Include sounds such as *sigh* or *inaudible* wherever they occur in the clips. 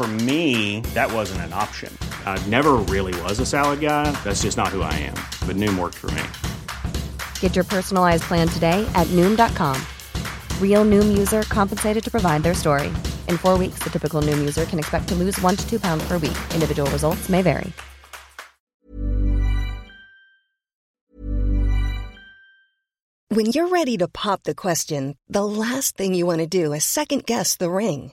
For me, that wasn't an option. I never really was a salad guy. That's just not who I am. But Noom worked for me. Get your personalized plan today at Noom.com. Real Noom user compensated to provide their story. In four weeks, the typical Noom user can expect to lose one to two pounds per week. Individual results may vary. When you're ready to pop the question, the last thing you want to do is second guess the ring.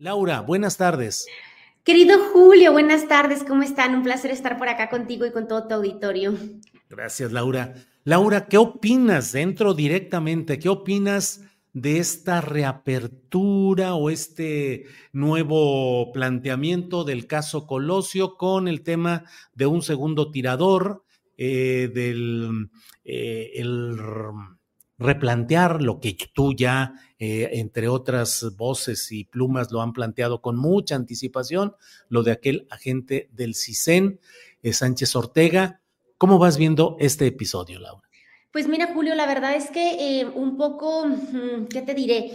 Laura, buenas tardes. Querido Julio, buenas tardes, ¿cómo están? Un placer estar por acá contigo y con todo tu auditorio. Gracias, Laura. Laura, ¿qué opinas? Dentro directamente, ¿qué opinas de esta reapertura o este nuevo planteamiento del caso Colosio con el tema de un segundo tirador, eh, del eh, el replantear lo que tú ya, eh, entre otras voces y plumas, lo han planteado con mucha anticipación, lo de aquel agente del CISEN, eh, Sánchez Ortega. ¿Cómo vas viendo este episodio, Laura? Pues mira, Julio, la verdad es que eh, un poco, mm, ¿qué te diré?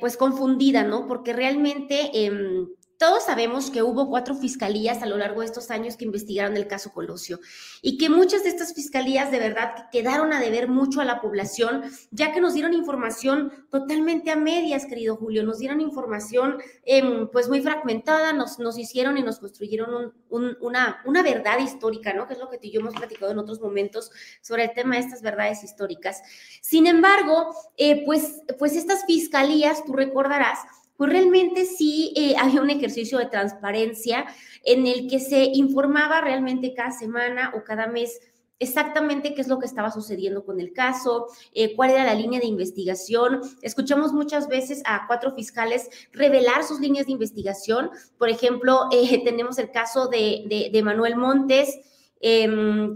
Pues confundida, ¿no? Porque realmente em, todos sabemos que hubo cuatro fiscalías a lo largo de estos años que investigaron el caso Colosio y que muchas de estas fiscalías de verdad quedaron a deber mucho a la población, ya que nos dieron información totalmente a medias, querido Julio, nos dieron información eh, pues muy fragmentada, nos, nos hicieron y nos construyeron un, un, una, una verdad histórica, ¿no? Que es lo que tú y yo hemos platicado en otros momentos sobre el tema de estas verdades históricas. Sin embargo, eh, pues, pues estas fiscalías, tú recordarás, pues realmente sí eh, *laughs* había un ejercicio de transparencia en el que se informaba realmente cada semana o cada mes exactamente qué es lo que estaba sucediendo con el caso, eh, cuál era la línea de investigación. Escuchamos muchas veces a cuatro fiscales revelar sus líneas de investigación. Por ejemplo, *laughs* eh, tenemos el caso de, de, de Manuel Montes, eh,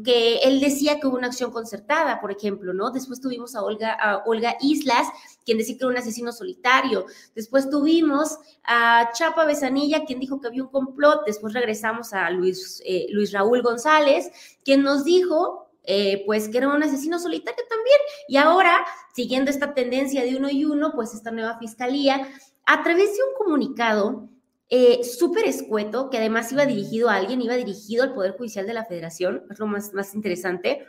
que él decía que hubo una acción concertada, por ejemplo, ¿no? Después tuvimos a Olga, a Olga Islas, quien decía que era un asesino solitario. Después tuvimos a Chapa Besanilla, quien dijo que había un complot. Después regresamos a Luis, eh, Luis Raúl González, quien nos dijo eh, pues que era un asesino solitario también. Y ahora, siguiendo esta tendencia de uno y uno, pues esta nueva fiscalía, a través de un comunicado, eh, súper escueto, que además iba dirigido a alguien, iba dirigido al Poder Judicial de la Federación, es lo más, más interesante,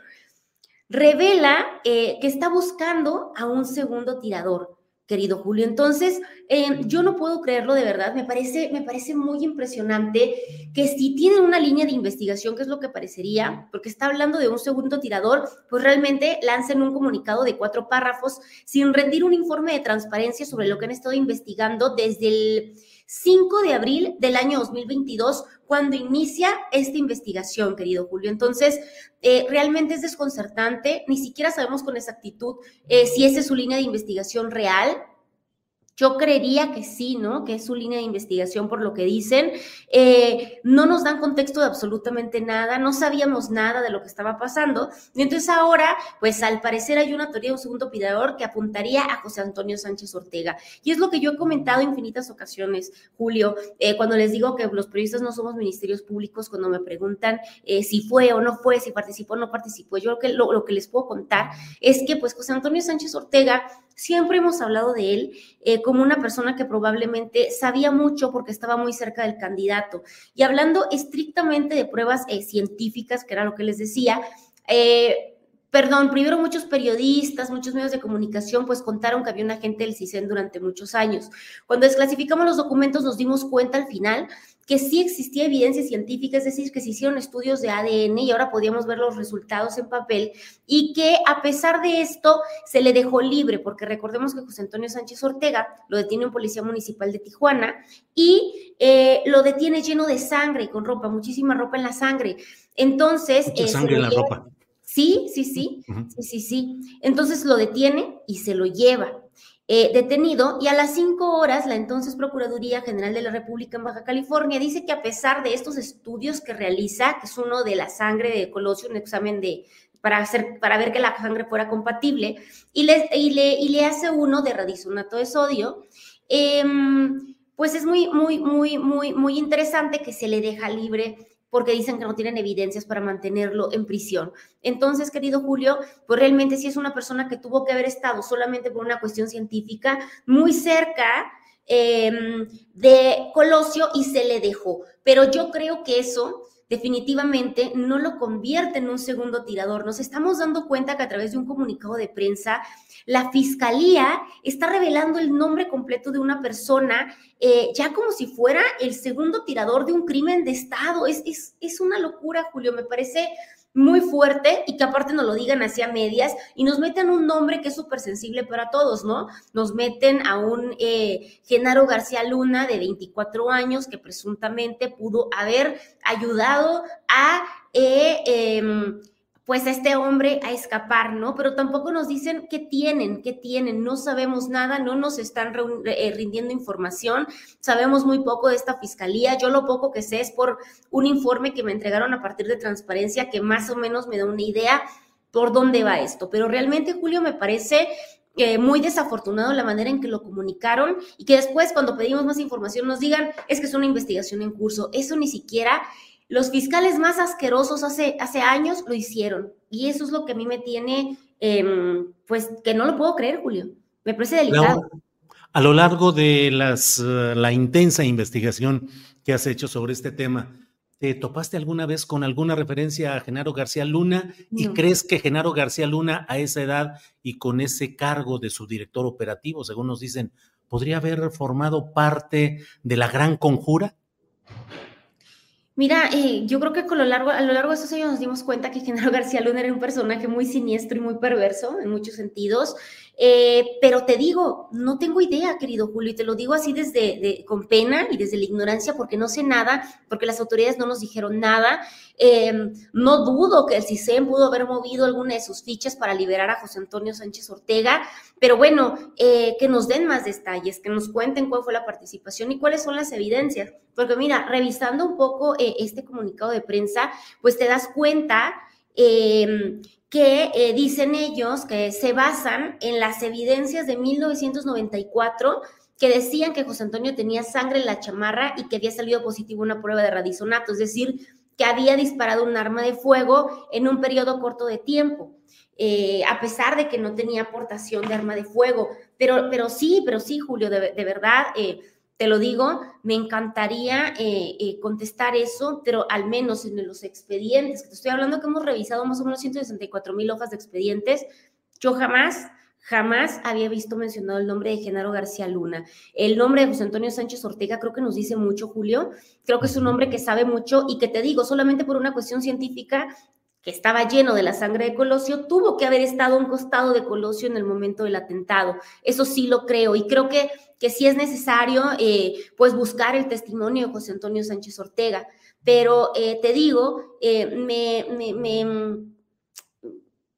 revela eh, que está buscando a un segundo tirador, querido Julio. Entonces, eh, yo no puedo creerlo de verdad, me parece, me parece muy impresionante que si tienen una línea de investigación, que es lo que parecería, porque está hablando de un segundo tirador, pues realmente lancen un comunicado de cuatro párrafos sin rendir un informe de transparencia sobre lo que han estado investigando desde el 5 de abril del año 2022, cuando inicia esta investigación, querido Julio. Entonces, eh, realmente es desconcertante, ni siquiera sabemos con exactitud eh, si esa es su línea de investigación real, yo creería que sí, ¿no? Que es su línea de investigación por lo que dicen. Eh, no nos dan contexto de absolutamente nada, no sabíamos nada de lo que estaba pasando. Y entonces ahora, pues al parecer hay una teoría de un segundo pidador que apuntaría a José Antonio Sánchez Ortega. Y es lo que yo he comentado en infinitas ocasiones, Julio, eh, cuando les digo que los periodistas no somos ministerios públicos, cuando me preguntan eh, si fue o no fue, si participó o no participó. Yo lo que les puedo contar es que pues José Antonio Sánchez Ortega siempre hemos hablado de él eh, como una persona que probablemente sabía mucho porque estaba muy cerca del candidato. Y hablando estrictamente de pruebas eh, científicas, que era lo que les decía, eh, Perdón, primero muchos periodistas, muchos medios de comunicación, pues contaron que había un agente del CISEN durante muchos años. Cuando desclasificamos los documentos nos dimos cuenta al final que sí existía evidencia científica, es decir, que se hicieron estudios de ADN y ahora podíamos ver los resultados en papel y que a pesar de esto se le dejó libre, porque recordemos que José Antonio Sánchez Ortega lo detiene un policía municipal de Tijuana y eh, lo detiene lleno de sangre y con ropa, muchísima ropa en la sangre. Entonces... Mucha eh, sangre en la ropa. Sí, sí, sí, sí, sí, sí. Entonces lo detiene y se lo lleva. Eh, detenido y a las cinco horas la entonces Procuraduría General de la República en Baja California dice que a pesar de estos estudios que realiza, que es uno de la sangre de Colosio, un examen de, para, hacer, para ver que la sangre fuera compatible, y le, y le, y le hace uno de radisonato de sodio, em, pues es muy, muy, muy, muy, muy interesante que se le deja libre porque dicen que no tienen evidencias para mantenerlo en prisión. Entonces, querido Julio, pues realmente sí es una persona que tuvo que haber estado solamente por una cuestión científica muy cerca em, de Colosio y se le dejó. Pero yo creo que eso definitivamente no lo convierte en un segundo tirador. Nos estamos dando cuenta que a través de un comunicado de prensa, la fiscalía está revelando el nombre completo de una persona, eh, ya como si fuera el segundo tirador de un crimen de Estado. Es, es, es una locura, Julio, me parece muy fuerte y que aparte nos lo digan hacia medias y nos meten un nombre que es súper sensible para todos, ¿no? Nos meten a un eh, Genaro García Luna de 24 años que presuntamente pudo haber ayudado a eh, em, pues a este hombre a escapar, ¿no? Pero tampoco nos dicen qué tienen, qué tienen, no sabemos nada, no nos están eh, rindiendo información, sabemos muy poco de esta fiscalía, yo lo poco que sé es por un informe que me entregaron a partir de transparencia que más o menos me da una idea por dónde va esto, pero realmente Julio me parece eh, muy desafortunado la manera en que lo comunicaron y que después cuando pedimos más información nos digan es que es una investigación en curso. Eso ni siquiera los fiscales más asquerosos hace, hace años lo hicieron. Y eso es lo que a mí me tiene, em, pues, que no lo puedo creer, Julio. Me parece delicado. a lo largo de las, eh, la intensa investigación que has hecho sobre este tema, ¿te topaste alguna vez con alguna referencia a Genaro García Luna? ¿Y crees que Genaro García Luna a esa edad y con ese cargo de su director operativo, según nos dicen, podría haber formado parte de la gran conjura? Mira, eh, yo creo que con lo largo, a lo largo de esos años nos dimos cuenta que Genaro García Luna era un personaje muy siniestro y muy perverso en muchos sentidos. Eh, pero te digo, no tengo idea, querido Julio, y te lo digo así desde con pena y desde la ignorancia, porque no sé nada, porque las autoridades no nos dijeron nada. Em, no dudo que el CISEN pudo haber movido alguna de sus fichas para liberar a José Antonio Sánchez Ortega, pero bueno, eh, que nos den más detalles, que nos cuenten cuál fue la participación y cuáles son las evidencias. Porque mira, revisando un poco eh, este comunicado de prensa, pues te das cuenta em, que eh, dicen ellos que se basan en las evidencias de 1994 que decían que José Antonio tenía sangre en la chamarra y que había salido positivo una prueba de radisonato, es decir, que había disparado un arma de fuego en un periodo corto de tiempo. Eh, a pesar de que no tenía aportación de arma de fuego. Pero, pero sí, pero sí, Julio, de, verdad, eh, te lo digo, me encantaría eh, contestar eso, pero al menos en los expedientes, que te estoy hablando que hemos revisado más o menos 164 mil hojas de expedientes, yo jamás, jamás había visto mencionado el nombre de Genaro García Luna. El nombre de José Antonio Sánchez Ortega creo que nos dice mucho, Julio. Creo que es un hombre que sabe mucho y que te digo, solamente por una cuestión científica, que estaba lleno de la sangre de Colosio, tuvo que haber estado a un costado de Colosio en el momento del atentado. Eso sí lo creo y creo que, que sí es necesario eh, pues buscar el testimonio de José Antonio Sánchez Ortega. Pero eh, te digo, eh, me, me, me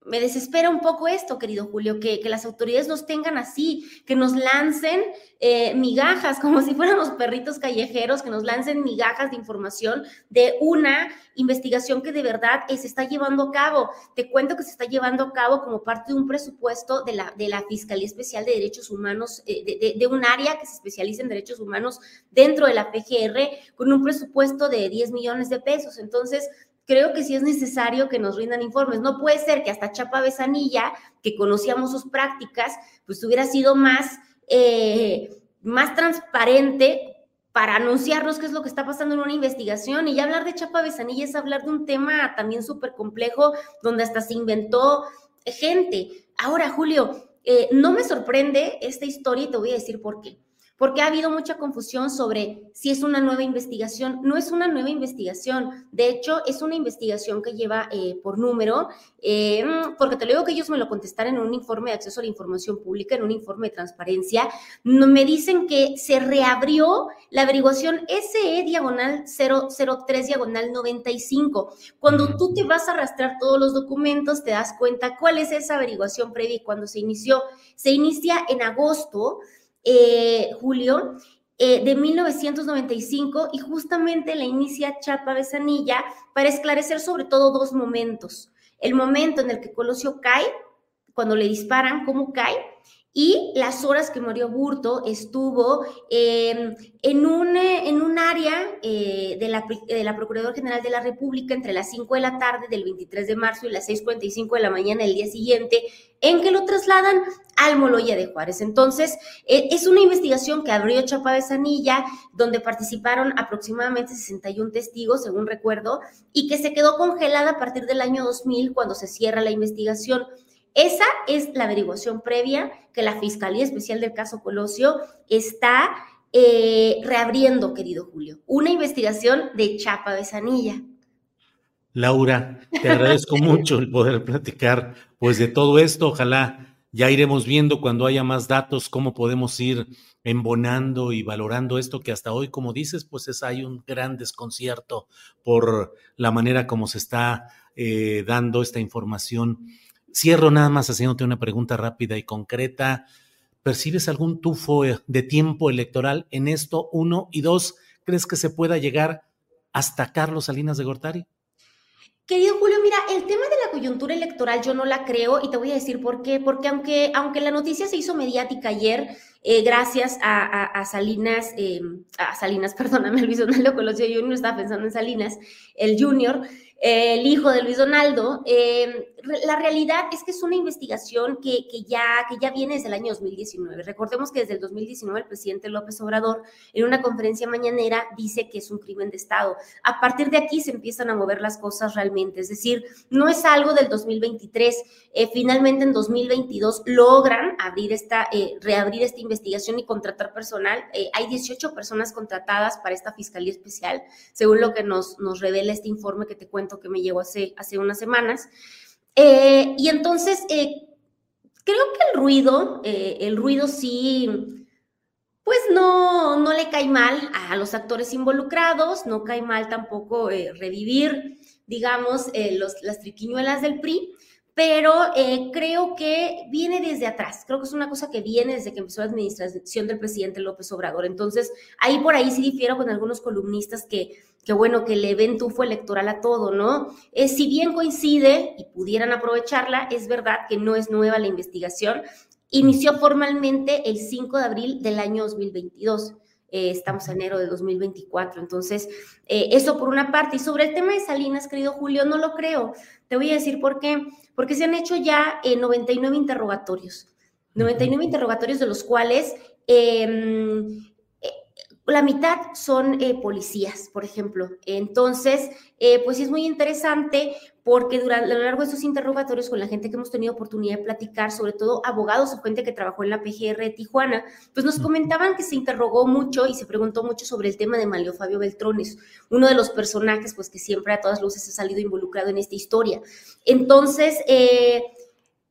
me desespera un poco esto, querido Julio, que, las autoridades nos tengan así, que nos lancen eh, migajas, *laughs* como si fuéramos perritos callejeros, que nos lancen migajas de información de una investigación que de verdad eh, se está llevando a cabo. Te cuento que se está llevando a cabo como parte de un presupuesto de la, de la Fiscalía Especial de Derechos Humanos, eh, de, de, un área que se especializa en derechos humanos dentro de la PGR, con un presupuesto de 10 millones de pesos. Entonces, creo que sí es necesario que nos rindan informes. No puede ser que hasta Chapa Besanilla, que conocíamos sus prácticas, pues hubiera sido más, eh, más transparente para anunciarnos qué es lo que está pasando en una investigación. Y hablar de Chapa Besanilla es hablar de un tema también súper complejo, donde hasta se inventó gente. Ahora, Julio, eh, no me sorprende esta historia y te voy a decir por qué porque ha habido mucha confusión sobre si es una nueva investigación. No es una nueva investigación, de hecho es una investigación que lleva eh, por número, eh, porque te lo digo que ellos me lo contestaron en un informe de acceso a la información pública, en un informe de transparencia, no, me dicen que se reabrió la averiguación SE diagonal 003 diagonal 95. Cuando tú te vas a arrastrar todos los documentos, te das cuenta cuál es esa averiguación previa y cuando se inició. Se inicia en agosto eh, Julio, eh, de 1995 y justamente la inicia Chapa Besanilla para esclarecer sobre todo dos momentos. El momento en el que Colosio cae, cuando le disparan, cómo cae, y las horas que murió Burto estuvo em, en, un, eh, en un eh, de, la, de la Procuraduría General de la República entre las 5 de la tarde del 23 de marzo y las 6.45 de la mañana del día siguiente, en que lo trasladan al Moloya de Juárez. Entonces, eh, es una investigación que abrió Chapa de Sanilla, donde participaron aproximadamente 61 testigos, según recuerdo, y que se quedó congelada a partir del año 2000 cuando se cierra la investigación. Esa es la averiguación previa que la Fiscalía Especial del caso Colosio está eh, reabriendo, querido Julio. Una investigación de chapa de sanilla. Laura, te agradezco *laughs* mucho el poder platicar pues de todo esto. Ojalá ya iremos viendo cuando haya más datos cómo podemos ir embonando y valorando esto que hasta hoy, como dices, pues es hay un gran desconcierto por la manera como se está eh, dando esta información Cierro nada más haciéndote una pregunta rápida y concreta. ¿Percibes algún tufo de tiempo electoral en esto? Uno. Y dos, ¿crees que se pueda llegar hasta Carlos Salinas de Gortari? Querido Julio, mira, el tema de la coyuntura electoral yo no la creo y te voy a decir por qué. Porque aunque, aunque la noticia se hizo mediática ayer, eh, gracias a, Salinas, eh, a Salinas, *laughs* perdóname, Luis Donaldo Colosio, no estaba pensando en Salinas, el Junior, el hijo de Luis Donaldo, eh, la realidad es que es una investigación que, ya, que ya viene desde el año 2019. Recordemos que desde el 2019 el presidente López Obrador en una conferencia mañanera dice que es un crimen de Estado. A partir de aquí se empiezan a mover las cosas realmente, es decir, no es algo del 2023. Eh, finalmente en 2022 logran abrir esta, eh, reabrir esta investigación y contratar personal. hay 18 personas contratadas para esta Fiscalía Especial, según lo que nos, nos revela este informe que te cuento que me llegó hace, hace unas semanas. Eh, y entonces, eh, creo que el ruido, eh, el ruido sí, pues no, no le cae mal a los actores involucrados, no cae mal tampoco revivir, digamos, las triquiñuelas del PRI, pero creo que viene desde atrás, creo que es una cosa que viene desde que empezó la administración del presidente López Obrador. Entonces, ahí por ahí sí difiero con algunos columnistas que que bueno, que le ven tufo electoral a todo, ¿no? Eh, si bien coincide y pudieran aprovecharla, es verdad que no es nueva la investigación. Inició formalmente el 5 de abril del año 2022. Eh, estamos en enero de 2024. Entonces, eh, eso por una parte. Y sobre el tema de Salinas, querido Julio, no lo creo. Te voy a decir por qué. Porque se han hecho ya 99 interrogatorios. 99 interrogatorios de los cuales em, la mitad son eh, policías, por ejemplo. Entonces, eh, pues es muy interesante porque durante, a lo largo de estos interrogatorios con la gente que hemos tenido oportunidad de platicar, sobre todo abogados o gente que trabajó en la PGR de Tijuana, pues nos comentaban que se interrogó mucho y se preguntó mucho sobre el tema de Malio Fabio Beltrones, uno de los personajes pues que siempre a todas luces ha salido involucrado en esta historia. Entonces, eh,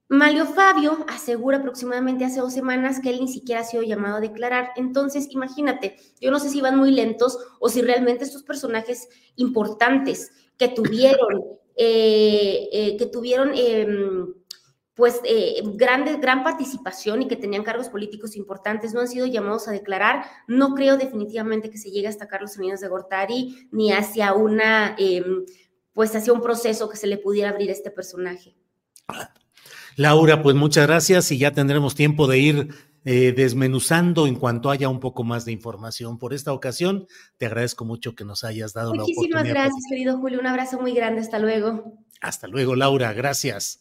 Malio Fabio asegura aproximadamente hace dos semanas que él ni siquiera ha sido llamado a declarar. Entonces, imagínate, yo no sé si van muy lentos o si realmente estos personajes importantes que tuvieron, *coughs* eh, eh, que tuvieron em, pues eh, grande, gran participación y que tenían cargos políticos importantes, no han sido llamados a declarar. No creo definitivamente que se llegue hasta Carlos Salinas de Gortari ni hacia una, em, pues hacia un proceso que se le pudiera abrir a este personaje. Laura, pues muchas gracias y ya tendremos tiempo de ir eh, desmenuzando en cuanto haya un poco más de información. Por esta ocasión, te agradezco mucho que nos hayas dado la oportunidad. Muchísimas gracias, querido Julio. Un abrazo muy grande. Hasta luego. Hasta luego, Laura. Gracias.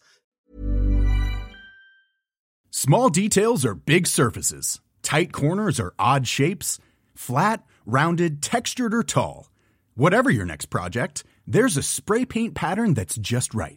Small details are big surfaces. Tight corners are odd shapes. Flat, rounded, textured, or tall. Whatever your next project, there's a spray paint pattern that's just right